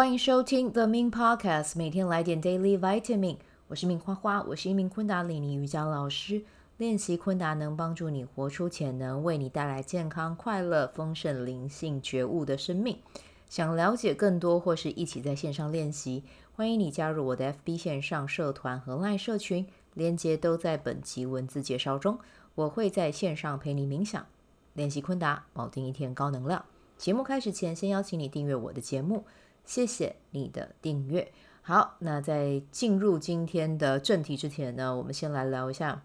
欢迎收听 The Min Podcast，每天来点 Daily Vitamin。我是明花花，我是一名昆达里尼瑜伽老师。练习昆达能帮助你活出潜能，为你带来健康、快乐、丰盛、灵性、觉悟的生命。想了解更多或是一起在线上练习，欢迎你加入我的 FB 线上社团和 LINE 社群，链接都在本集文字介绍中。我会在线上陪你冥想、练习昆达，锚定一天高能量。节目开始前，先邀请你订阅我的节目。谢谢你的订阅。好，那在进入今天的正题之前呢，我们先来聊一下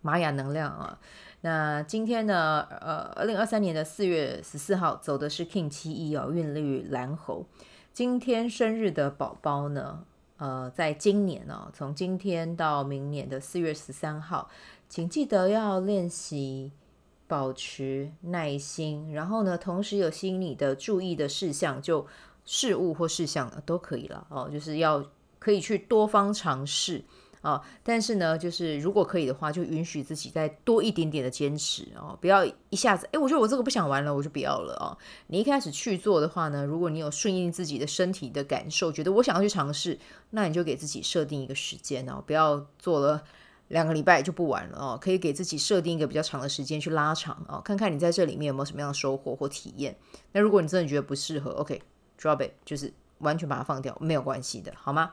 玛雅能量啊。那今天呢，呃，二零二三年的四月十四号走的是 King 七一哦，韵律蓝猴。今天生日的宝宝呢，呃，在今年呢，从今天到明年的四月十三号，请记得要练习保持耐心，然后呢，同时有吸引你的注意的事项就。事物或事项都可以了哦，就是要可以去多方尝试啊，但是呢，就是如果可以的话，就允许自己再多一点点的坚持哦，不要一下子，哎，我觉得我这个不想玩了，我就不要了哦。你一开始去做的话呢，如果你有顺应自己的身体的感受，觉得我想要去尝试，那你就给自己设定一个时间哦，不要做了两个礼拜就不玩了哦，可以给自己设定一个比较长的时间去拉长哦，看看你在这里面有没有什么样的收获或体验。那如果你真的觉得不适合，OK。Drop it，就是完全把它放掉，没有关系的，好吗？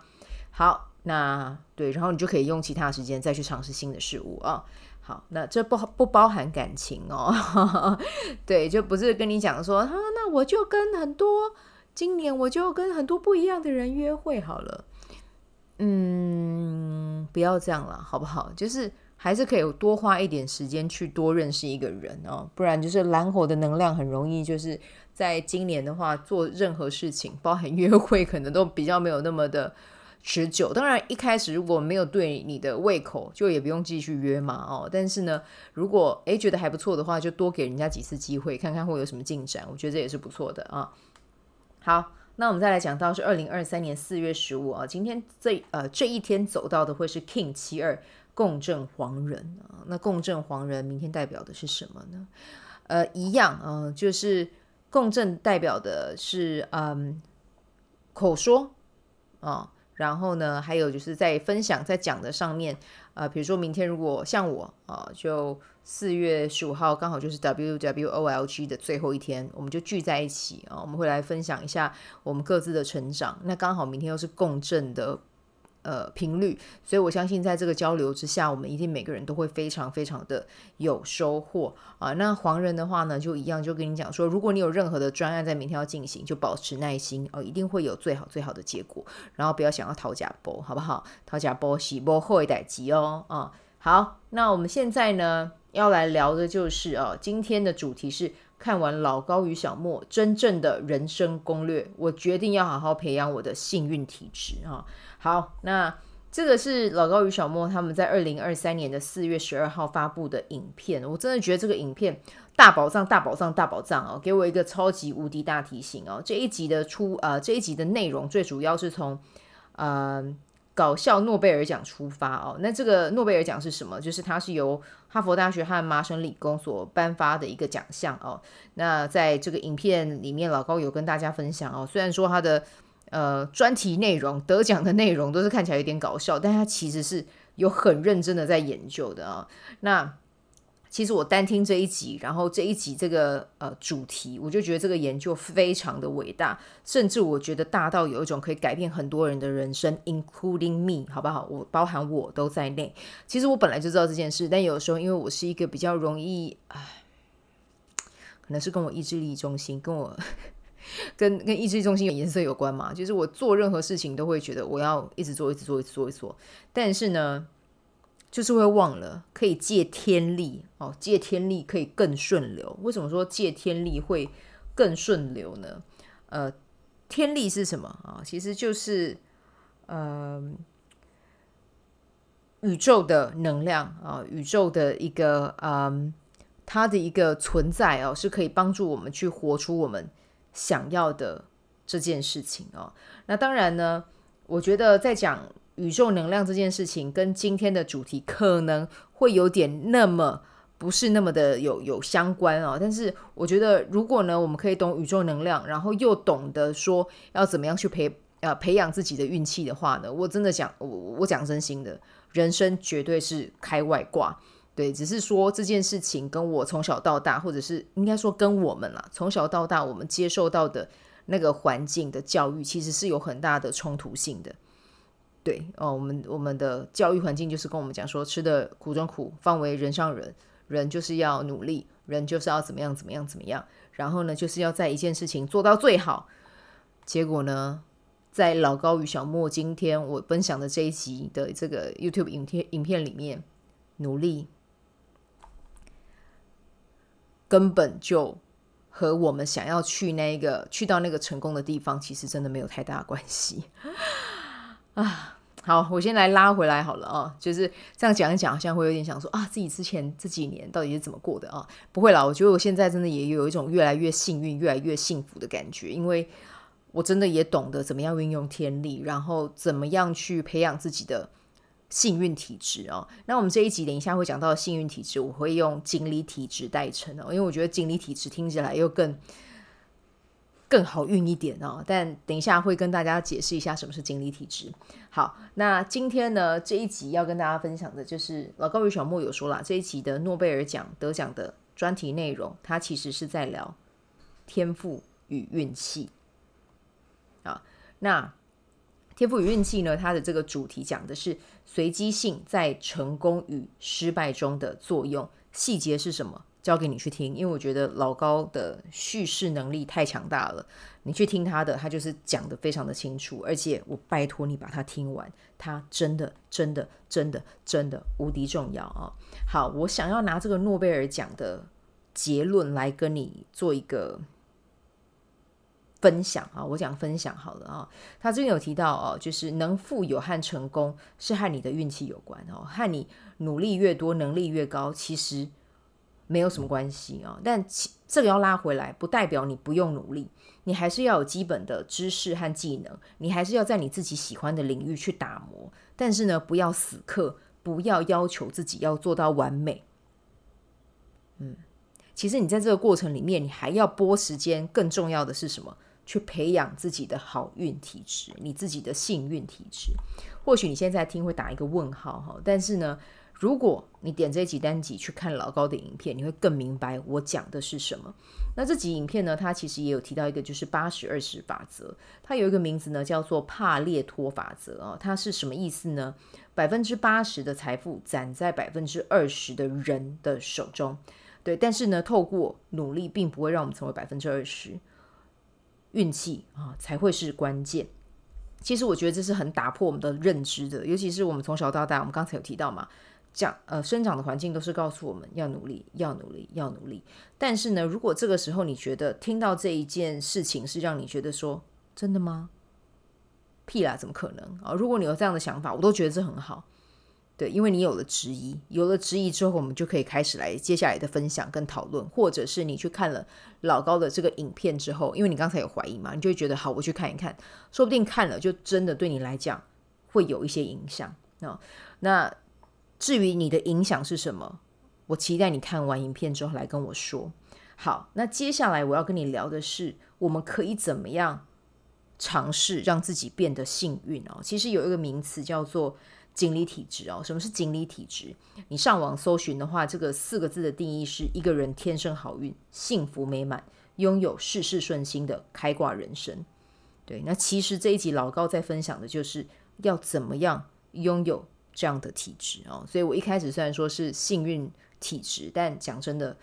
好，那对，然后你就可以用其他时间再去尝试新的事物啊。好，那这不不包含感情哦，对，就不是跟你讲说，啊，那我就跟很多今年我就跟很多不一样的人约会好了。嗯，不要这样了，好不好？就是还是可以多花一点时间去多认识一个人哦，不然就是蓝火的能量很容易就是。在今年的话，做任何事情，包含约会，可能都比较没有那么的持久。当然，一开始如果没有对你的胃口，就也不用继续约嘛。哦，但是呢，如果诶觉得还不错的话，就多给人家几次机会，看看会有什么进展。我觉得这也是不错的啊。好，那我们再来讲到是二零二三年四月十五啊，今天这呃这一天走到的会是 King 七二共振黄人啊。那共振黄人明天代表的是什么呢？呃，一样嗯，呃，就是。共振代表的是嗯口说啊、然后呢，还有就是在分享在讲的上面啊、呃，比如说明天如果像我啊、就四月十五号刚好就是 W W O L G 的最后一天，我们就聚在一起啊、我们会来分享一下我们各自的成长。那刚好明天又是共振的。呃，频率，所以我相信在这个交流之下，我们一定每个人都会非常非常的有收获啊。那黄人的话呢，就一样，就跟你讲说，如果你有任何的专案在明天要进行，就保持耐心哦，一定会有最好最好的结果。然后不要想要讨假包，好不好？讨假包是不后一代急哦啊。好，那我们现在呢要来聊的就是啊，今天的主题是看完老高与小莫真正的人生攻略，我决定要好好培养我的幸运体质啊。好，那这个是老高与小莫他们在二零二三年的四月十二号发布的影片。我真的觉得这个影片大宝藏、大宝藏、大宝藏哦，给我一个超级无敌大提醒哦。这一集的出呃，这一集的内容最主要是从呃搞笑诺贝尔奖出发哦。那这个诺贝尔奖是什么？就是它是由哈佛大学和麻省理工所颁发的一个奖项哦。那在这个影片里面，老高有跟大家分享哦，虽然说他的。呃，专题内容得奖的内容都是看起来有点搞笑，但他其实是有很认真的在研究的啊。那其实我单听这一集，然后这一集这个呃主题，我就觉得这个研究非常的伟大，甚至我觉得大到有一种可以改变很多人的人生，including me，好不好？我包含我都在内。其实我本来就知道这件事，但有时候因为我是一个比较容易，唉，可能是跟我意志力中心跟我。跟跟意志力中心有颜色有关嘛？就是我做任何事情都会觉得我要一直做，一直做，一直做，一直做。但是呢，就是会忘了可以借天力哦，借天力可以更顺流。为什么说借天力会更顺流呢？呃，天力是什么啊？其实就是呃宇宙的能量啊，宇宙的一个嗯，它的一个存在哦，是可以帮助我们去活出我们。想要的这件事情哦，那当然呢，我觉得在讲宇宙能量这件事情，跟今天的主题可能会有点那么不是那么的有有相关啊。但是我觉得，如果呢，我们可以懂宇宙能量，然后又懂得说要怎么样去培呃培养自己的运气的话呢，我真的讲我我讲真心的，人生绝对是开外挂。对，只是说这件事情跟我从小到大，或者是应该说跟我们啦，从小到大我们接受到的那个环境的教育，其实是有很大的冲突性的。对哦，我们我们的教育环境就是跟我们讲说，吃的苦中苦，方为人上人，人就是要努力，人就是要怎么样怎么样怎么样，然后呢，就是要在一件事情做到最好。结果呢，在老高与小莫今天我分享的这一集的这个 YouTube 影片影片里面，努力根本就和我们想要去那个去到那个成功的地方，其实真的没有太大关系。啊，好，我先来拉回来好了啊，就是这样讲一讲，好像会有点想说啊，自己之前这几年到底是怎么过的啊？不会啦，我觉得我现在真的也有一种越来越幸运、越来越幸福的感觉，因为我真的也懂得怎么样运用天力，然后怎么样去培养自己的幸运体质哦。那我们这一集等一下会讲到幸运体质，我会用锦鲤体质代称哦，因为我觉得锦鲤体质听起来又更。更好运一点哦，但等一下会跟大家解释一下什么是锦鲤体质。好，那今天呢，这一集要跟大家分享的就是老高与小莫有说啦，这一集的诺贝尔奖得奖的专题内容，它其实是在聊天赋与运气啊。那天赋与运气呢，它的这个主题讲的是随机性在成功与失败中的作用，细节是什么？交给你去听，因为我觉得老高的叙事能力太强大了。你去听他的，他就是讲得非常的清楚，而且我拜托你把它听完，他真的真的真的真的无敌重要啊！好，我想要拿这个诺贝尔奖的结论来跟你做一个分享啊，我讲分享好了啊。他这边有提到哦，就是能富有和成功是和你的运气有关哦，和你努力越多，能力越高，其实。没有什么关系啊，但这个要拉回来，不代表你不用努力，你还是要有基本的知识和技能，你还是要在你自己喜欢的领域去打磨。但是呢，不要死磕，不要要求自己要做到完美。嗯，其实你在这个过程里面，你还要拨时间。更重要的是什么？去培养自己的好运体质，你自己的幸运体质。或许你现在听会打一个问号哈，但是呢。如果你点这几单集去看老高的影片，你会更明白我讲的是什么。那这集影片呢，它其实也有提到一个，就是八十二十法则。它有一个名字呢，叫做帕列托法则啊。它是什么意思呢？百分之八十的财富攒在百分之二十的人的手中。对，但是呢，透过努力，并不会让我们成为百分之二十。运气啊，才会是关键。其实我觉得这是很打破我们的认知的，尤其是我们从小到大，我们刚才有提到嘛。讲呃，生长的环境都是告诉我们要努力，要努力，要努力。但是呢，如果这个时候你觉得听到这一件事情是让你觉得说真的吗？屁啦，怎么可能啊？如果你有这样的想法，我都觉得这很好。对，因为你有了质疑，有了质疑之后，我们就可以开始来接下来的分享跟讨论，或者是你去看了老高的这个影片之后，因为你刚才有怀疑嘛，你就会觉得好，我去看一看，说不定看了就真的对你来讲会有一些影响啊。那。至于你的影响是什么，我期待你看完影片之后来跟我说。好，那接下来我要跟你聊的是，我们可以怎么样尝试让自己变得幸运哦。其实有一个名词叫做锦鲤体质哦。什么是锦鲤体质？你上网搜寻的话，这个四个字的定义是一个人天生好运、幸福美满、拥有事事顺心的开挂人生。对，那其实这一集老高在分享的就是要怎么样拥有。这样的体质哦，所以我一开始虽然说是幸运体质，但讲真的，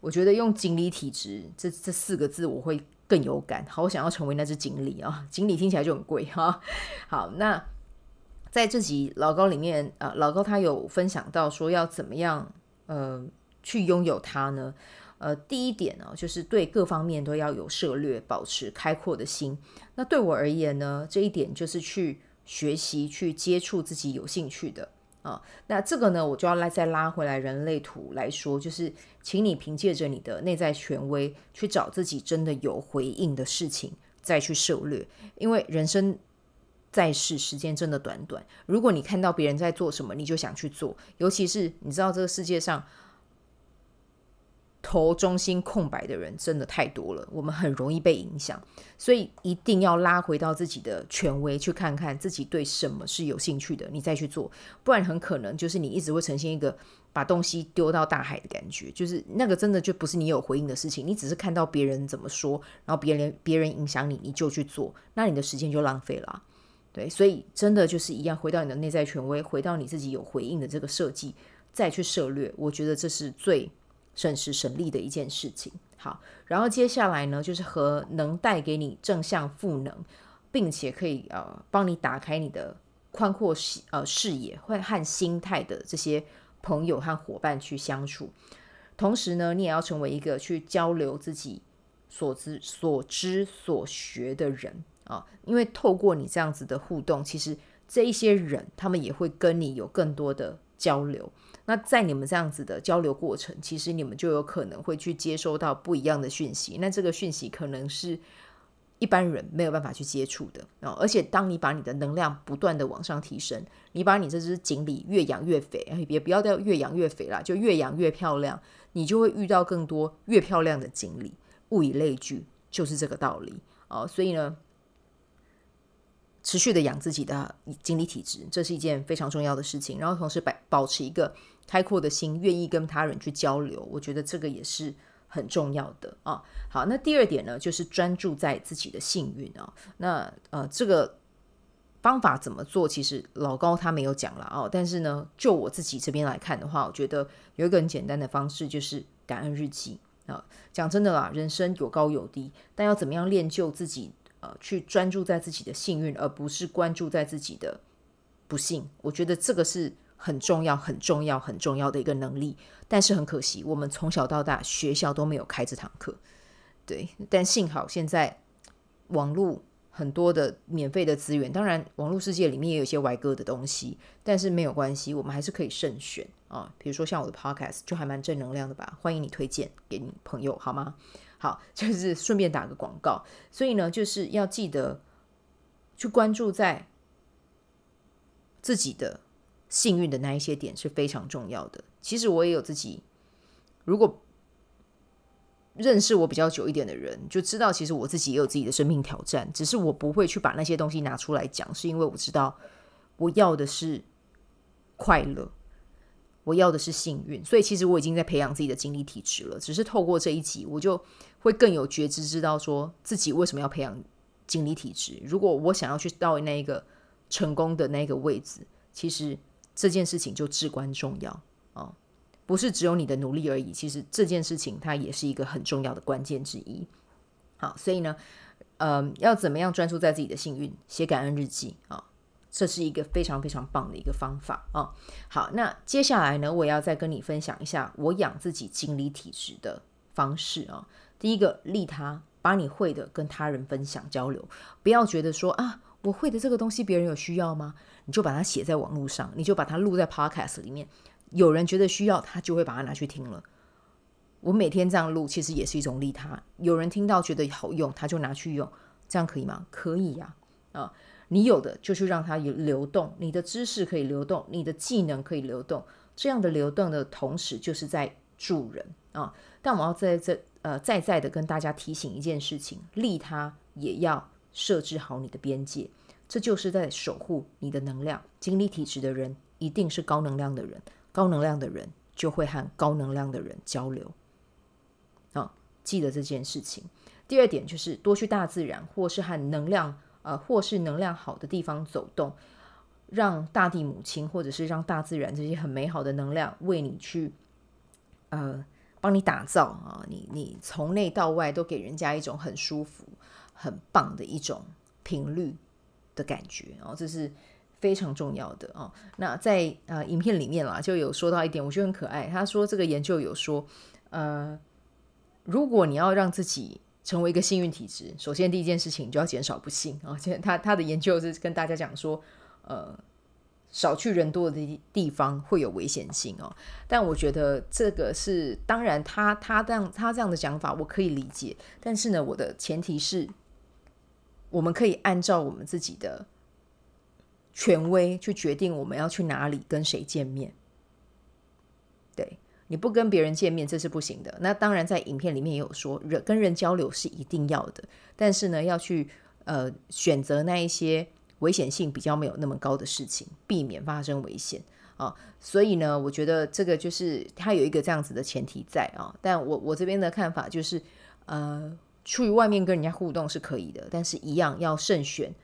我觉得用锦鲤体质这这四个字我会更有感。好，我想要成为那只锦鲤啊，锦鲤听起来就很贵哈。好，那在这集老高里面啊，老高他有分享到说要怎么样呃去拥有它呢？呃，第一点呢，就是对各方面都要有涉略，保持开阔的心。那对我而言呢，这一点就是去。学习去接触自己有兴趣的啊，那这个呢，我就要来再拉回来人类图来说，就是请你凭借着你的内在权威去找自己真的有回应的事情，再去涉猎。因为人生在世时间真的短短，如果你看到别人在做什么，你就想去做，尤其是你知道这个世界上头中心空白的人真的太多了，我们很容易被影响，所以一定要拉回到自己的权威，去看看自己对什么是有兴趣的，你再去做，不然很可能就是你一直会呈现一个把东西丢到大海的感觉，就是那个真的就不是你有回应的事情，你只是看到别人怎么说，然后别人别人影响你，你就去做，那你的时间就浪费了。对，所以真的就是一样，回到你的内在权威，回到你自己有回应的这个设计，再去涉猎，我觉得这是最。省时省力的一件事情。好，然后接下来呢，就是和能带给你正向赋能，并且可以呃帮你打开你的宽阔视呃视野会和心态的这些朋友和伙伴去相处。同时呢，你也要成为一个去交流自己所知所知所学的人啊，因为透过你这样子的互动，其实这一些人他们也会跟你有更多的交流。那在你们这样子的交流过程，其实你们就有可能会去接收到不一样的讯息。那这个讯息可能是一般人没有办法去接触的啊。而且，当你把你的能量不断的往上提升，你把你这只锦鲤越养越肥，也不要叫越养越肥啦，就越养越漂亮，你就会遇到更多越漂亮的锦鲤。物以类聚，就是这个道理啊。所以呢。持续的养自己的精力体质，这是一件非常重要的事情。然后同时保保持一个开阔的心，愿意跟他人去交流，我觉得这个也是很重要的啊。好，那第二点呢，就是专注在自己的幸运啊。那呃，这个方法怎么做？其实老高他没有讲了啊。但是呢，就我自己这边来看的话，我觉得有一个很简单的方式，就是感恩日记啊。讲真的啦，人生有高有低，但要怎么样练就自己？呃，去专注在自己的幸运，而不是关注在自己的不幸。我觉得这个是很重要、很重要、很重要的一个能力。但是很可惜，我们从小到大学校都没有开这堂课。对，但幸好现在网络很多的免费的资源，当然网络世界里面也有一些歪歌的东西，但是没有关系，我们还是可以慎选啊。比如说像我的 Podcast 就还蛮正能量的吧，欢迎你推荐给你朋友，好吗？好，就是顺便打个广告，所以呢，就是要记得去关注在自己的幸运的那一些点是非常重要的。其实我也有自己，如果认识我比较久一点的人，就知道其实我自己也有自己的生命挑战，只是我不会去把那些东西拿出来讲，是因为我知道我要的是快乐。我要的是幸运，所以其实我已经在培养自己的精力体质了。只是透过这一集，我就会更有觉知，知道说自己为什么要培养精力体质。如果我想要去到那一个成功的那个位置，其实这件事情就至关重要啊、不是只有你的努力而已，其实这件事情它也是一个很重要的关键之一。好，所以呢，嗯、要怎么样专注在自己的幸运？写感恩日记啊。这是一个非常非常棒的一个方法啊、好，那接下来呢，我要再跟你分享一下我养自己精力体质的方式啊、第一个，利他，把你会的跟他人分享交流，不要觉得说啊，我会的这个东西别人有需要吗？你就把它写在网络上，你就把它录在 Podcast 里面，有人觉得需要，他就会把它拿去听了。我每天这样录，其实也是一种利他。有人听到觉得好用，他就拿去用，这样可以吗？可以呀、啊，你有的就去让它有流动，你的知识可以流动，你的技能可以流动，这样的流动的同时就是在助人啊。但我要在这呃再再的跟大家提醒一件事情：利他也要设置好你的边界，这就是在守护你的能量。精力体质的人一定是高能量的人，高能量的人就会和高能量的人交流啊。记得这件事情。第二点就是多去大自然，或是和能量。呃，或是能量好的地方走动，让大地母亲，或者是让大自然这些很美好的能量为你去，呃，帮你打造啊，你你从内到外都给人家一种很舒服、很棒的一种频率的感觉哦，这是非常重要的哦。那在呃影片里面啦，就有说到一点，我觉得很可爱。他说这个研究有说，呃，如果你要让自己成为一个幸运体质，首先第一件事情就要减少不幸啊。现在他他的研究是跟大家讲说，呃，少去人多的地方会有危险性哦。但我觉得这个是当然，他他这样他这样的讲法我可以理解。但是呢，我的前提是，我们可以按照我们自己的权威去决定我们要去哪里跟谁见面。对，你不跟别人见面，这是不行的。那当然，在影片里面也有说，人跟人交流是一定要的，但是呢，要去呃选择那一些危险性比较没有那么高的事情，避免发生危险啊。所以呢，我觉得这个就是它有一个这样子的前提在啊。但我我这边的看法就是，呃，出于外面跟人家互动是可以的，但是一样要慎选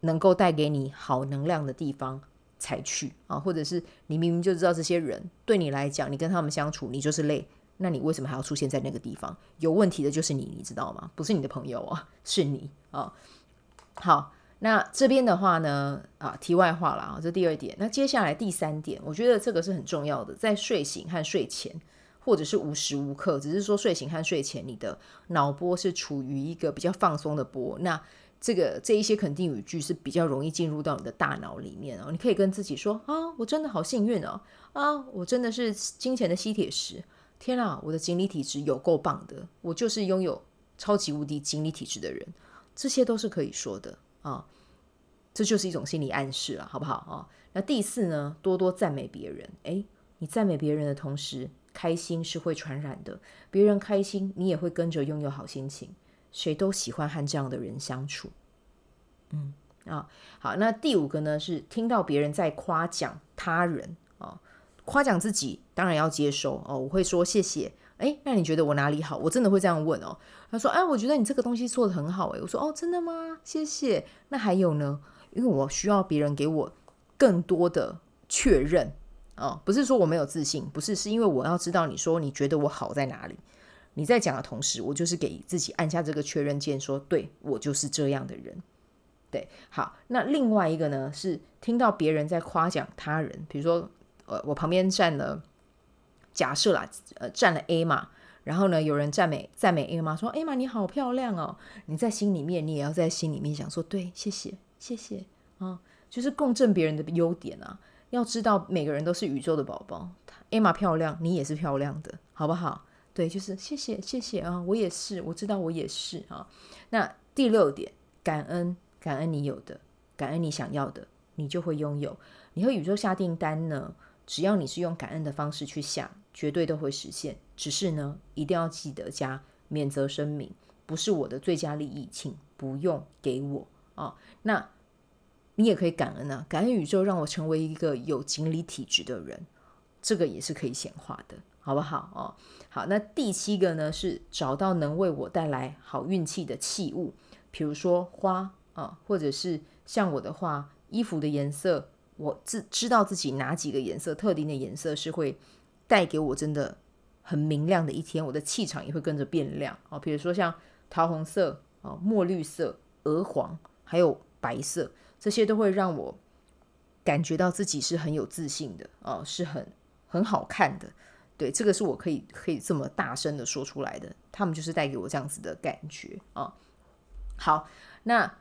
能够带给你好能量的地方。才去啊，或者是你明明就知道这些人对你来讲，你跟他们相处，你就是累，那你为什么还要出现在那个地方？有问题的就是你，你知道吗？不是你的朋友啊，是你啊。好，那这边的话呢，啊，题外话了啊，这第二点。那接下来第三点，我觉得这个是很重要的，在睡醒和睡前，或者是无时无刻，只是说睡醒和睡前，你的脑波是处于一个比较放松的波，那。这个这一些肯定语句是比较容易进入到你的大脑里面哦。你可以跟自己说啊，我真的好幸运哦，啊，我真的是金钱的吸铁石。天啊，我的锦鲤体质有够棒的，我就是拥有超级无敌锦鲤体质的人。这些都是可以说的啊，这就是一种心理暗示了，好不好啊？那第四呢，多多赞美别人。诶，你赞美别人的同时，开心是会传染的，别人开心，你也会跟着拥有好心情。谁都喜欢和这样的人相处，嗯啊，好，那第五个呢是听到别人在夸奖他人啊，夸奖自己当然要接受哦，我会说谢谢，诶，那你觉得我哪里好？我真的会这样问哦。他说，哎，我觉得你这个东西做得很好，诶，我说，哦，真的吗？谢谢。那还有呢？因为我需要别人给我更多的确认啊，不是说我没有自信，不是，是因为我要知道你说你觉得我好在哪里。你在讲的同时，我就是给自己按下这个确认键，说对，我就是这样的人。对，好，那另外一个呢，是听到别人在夸奖他人，比如说，呃，我旁边站了，假设啦，呃，站了 A 嘛，然后呢，有人赞美赞美 A 嘛，说 A 嘛你好漂亮哦，你在心里面，你也要在心里面想说，对，谢谢，谢谢啊，就是共振别人的优点啊，要知道每个人都是宇宙的宝宝，A 嘛漂亮，你也是漂亮的，好不好？对，就是谢谢谢谢啊，我也是，我知道我也是啊。那第六点，感恩感恩你有的，感恩你想要的，你就会拥有。你和宇宙下订单呢，只要你是用感恩的方式去想，绝对都会实现。只是呢，一定要记得加免责声明，不是我的最佳利益，请不用给我啊。那你也可以感恩啊，感恩宇宙让我成为一个有锦鲤体质的人，这个也是可以显化的。好不好哦？好，那第七个呢，是找到能为我带来好运气的器物，比如说花啊，或者是像我的话，衣服的颜色，我自知道自己哪几个颜色，特定的颜色是会带给我真的很明亮的一天，我的气场也会跟着变亮啊。比如说像桃红色啊、墨绿色、鹅黄，还有白色，这些都会让我感觉到自己是很有自信的啊，是很很好看的。对，这个是我可以可以这么大声的说出来的，他们就是带给我这样子的感觉啊。好，那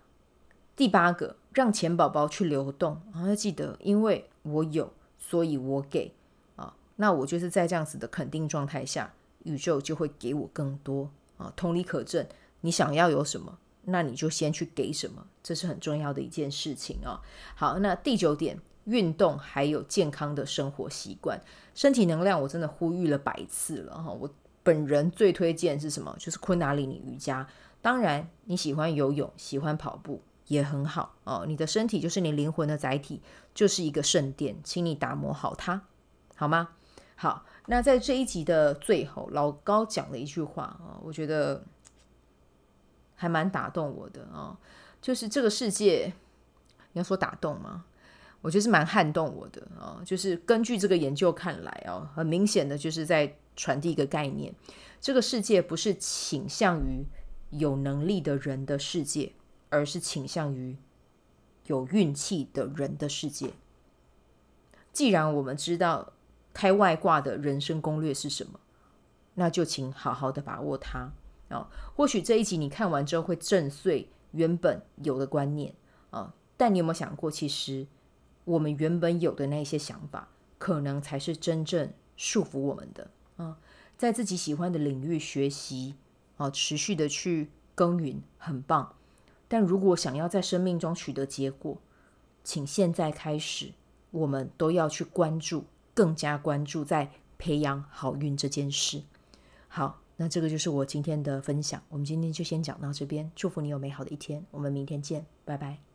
第八个，让钱宝宝去流动啊，要记得，因为我有，所以我给啊。那我就是在这样子的肯定状态下，宇宙就会给我更多啊。同理可证，你想要有什么，那你就先去给什么，这是很重要的一件事情啊。好，那第九点。运动还有健康的生活习惯，身体能量我真的呼吁了百次了哈。我本人最推荐是什么？就是昆达里尼瑜伽。当然你喜欢游泳、喜欢跑步也很好哦。你的身体就是你灵魂的载体，就是一个圣殿，请你打磨好它，好吗？好，那在这一集的最后，老高讲了一句话啊，我觉得还蛮打动我的啊，就是这个世界，你要说打动吗？我觉得是蛮撼动我的啊，就是根据这个研究看来啊，很明显的就是在传递一个概念：这个世界不是倾向于有能力的人的世界，而是倾向于有运气的人的世界。既然我们知道开外挂的人生攻略是什么，那就请好好的把握它啊。或许这一集你看完之后会震碎原本有的观念啊，但你有没有想过，其实？我们原本有的那些想法，可能才是真正束缚我们的啊！在自己喜欢的领域学习啊，持续的去耕耘，很棒。但如果想要在生命中取得结果，请现在开始，我们都要去关注，更加关注在培养好运这件事。好，那这个就是我今天的分享。我们今天就先讲到这边，祝福你有美好的一天。我们明天见，拜拜。